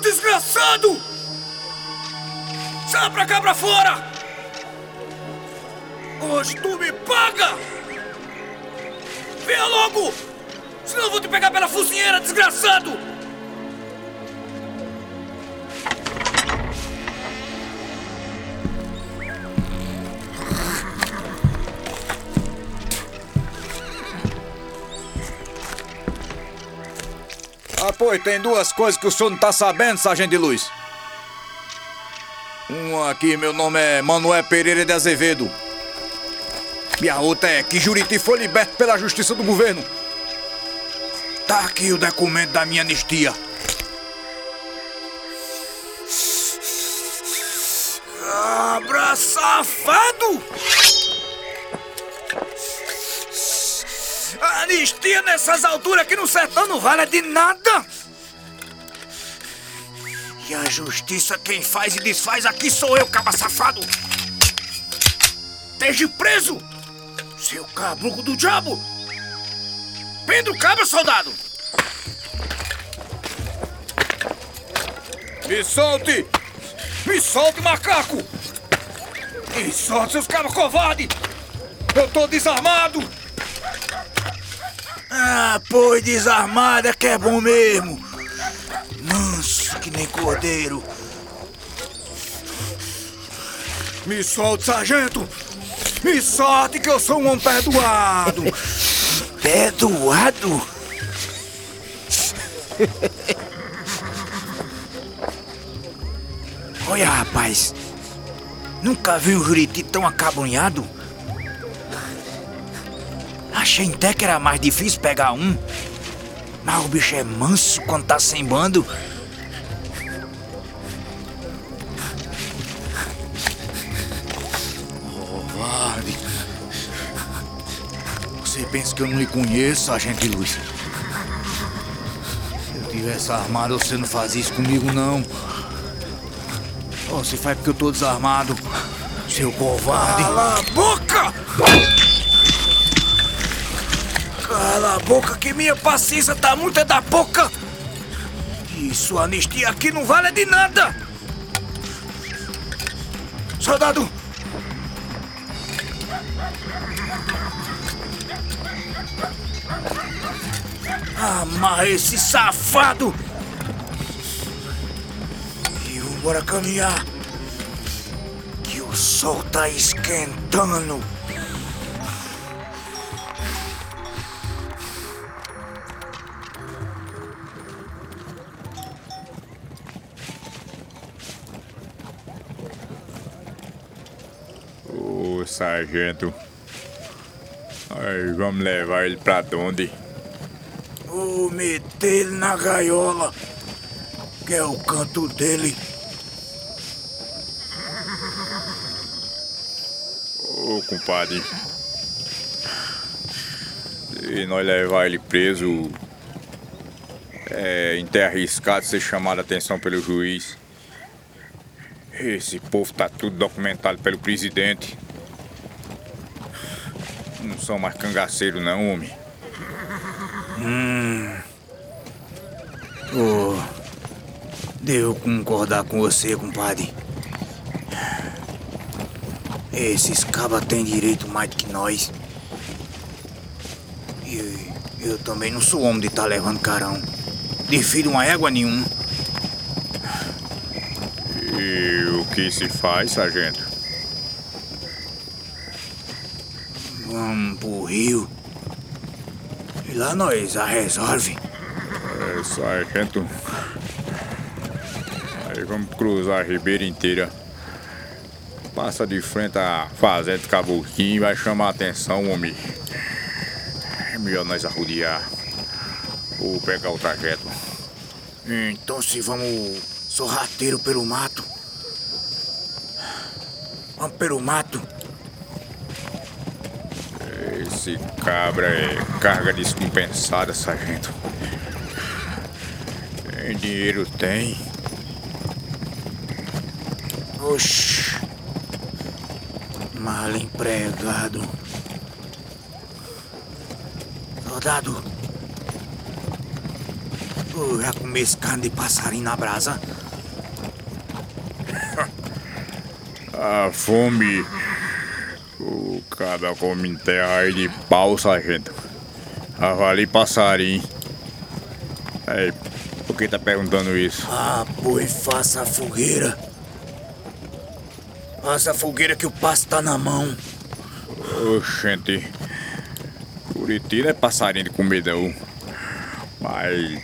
desgraçado! Sai pra cá pra fora! Hoje tu me paga! Venha logo! Senão eu vou te pegar pela focinheira, desgraçado! Ah, pois, tem duas coisas que o senhor não tá sabendo, Sargento de Luz. Uma aqui, meu nome é Manuel Pereira de Azevedo. E a outra é que Juriti foi liberto pela justiça do governo. Tá aqui o documento da minha anistia. Cabra safado! Anistia nessas alturas aqui no sertão não vale de nada! E a justiça quem faz e desfaz aqui sou eu, cabra safado! Esteja preso! Seu cabruco do diabo! Prenda o cabra, soldado! Me solte! Me solte, macaco! Me solte, seus cabras covardes! Eu tô desarmado! Ah, pois desarmado é que é bom mesmo! Manso que nem cordeiro! Me solte, sargento! Me solte que eu sou um homem perdoado! perdoado? Olha, rapaz. Nunca vi um juriti tão acabrunhado. Achei até que era mais difícil pegar um. Mas o bicho é manso quando tá sem bando. Covarde. Você pensa que eu não lhe conheço, agente Luz? Se eu tivesse armado, você não fazia isso comigo, não. Oh, você faz porque eu tô desarmado, seu covarde. Cala a boca! Cala a boca que minha paciência tá muito é da boca! Isso, anistia aqui não vale de nada! Soldado! Amarra esse safado! E vambora caminhar! Que o sol tá esquentando! Sargento. Aí, vamos levar ele pra onde? Vou meter ele na gaiola, que é o canto dele. Ô, compadre. Se nós levar ele preso, é até arriscado ser chamado a atenção pelo juiz. Esse povo tá tudo documentado pelo presidente. Não são mais cangaceiros não, homem. Ô, devo concordar com você, compadre. Esses cabas têm direito mais do que nós. E eu também não sou homem de estar levando carão. De filho uma égua nenhum. E o que se faz, sargento? Vamos pro rio. E lá nós a resolve. É, sargento. Aí vamos cruzar a ribeira inteira. Passa de frente à fazenda Caboquinho e vai chamar a atenção, homem. É melhor nós arrodear. Ou pegar o trajeto. Então se vamos sorrateiro pelo mato. Vamos pelo mato. Esse cabra é carga descompensada, sargento. Tem dinheiro tem. Oxi. Mal empregado. Soldado. Eu já comi carne de passarinho na brasa. A fome. Cada terra aí de pau, sargento. Avali passarinho. Aí, por que tá perguntando isso? Ah, pois faça a fogueira. Faça a fogueira que o passo tá na mão. Oxente. Curiti não é passarinho de comidão. Mas.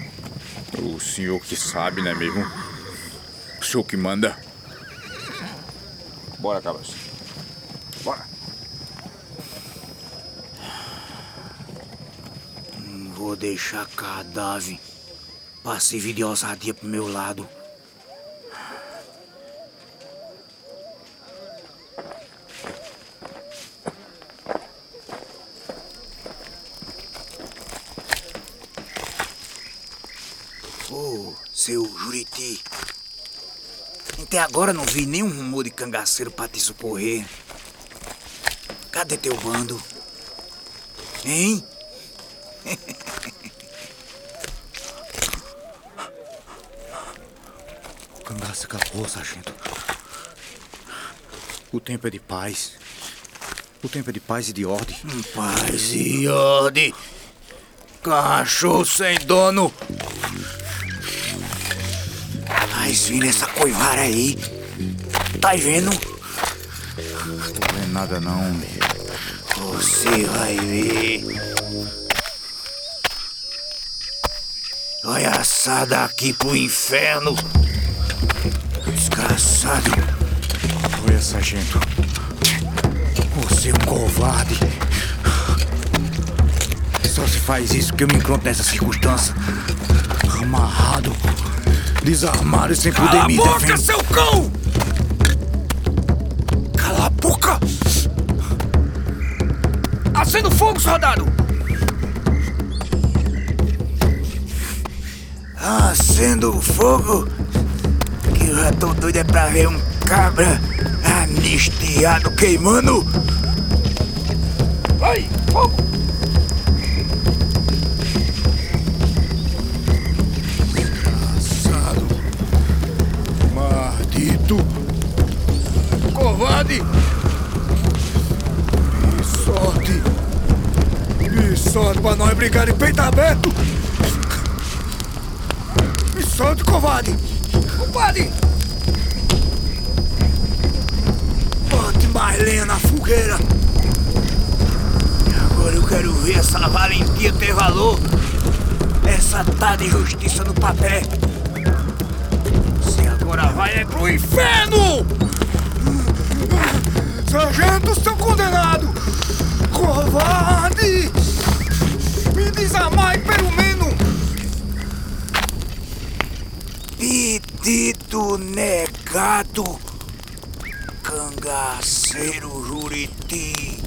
O senhor que sabe, não é mesmo? O senhor que manda. Bora, Carlos. Bora. Vou deixar cadáver passivo de ousadia pro meu lado. Ô, seu Juriti. Até agora não vi nenhum rumor de cangaceiro pra te socorrer. Cadê teu bando? Hein? O cangaço acabou, sargento. O tempo é de paz. O tempo é de paz e de ordem. Paz e ordem. Cachorro sem dono. Mas vira essa coivara aí. Tá vendo? Tô vendo nada não, homem. Você vai ver. Vai assar daqui pro inferno. Desgraçado. Olha, sargento. Você é um covarde. Só se faz isso porque eu me encontro nessa circunstância. Amarrado, desarmado e sem poder me defender. seu cão! Cala a boca! Acenda fogo, soldado! Acendo o fogo. Que eu já tô doido é pra ver um cabra anistiado queimando. Vai, fogo! Assado. Maldito. Covarde! Que sorte. Que sorte pra nós brigar de peito aberto. Me solte, covarde. Covarde! Bote mais lenha na fogueira. Agora eu quero ver essa valentia ter valor. Essa tá de justiça no papel. Você agora vai é pro inferno! Sargento, seu condenado! Covarde! Me desamai Dito negado, cangaceiro juriti.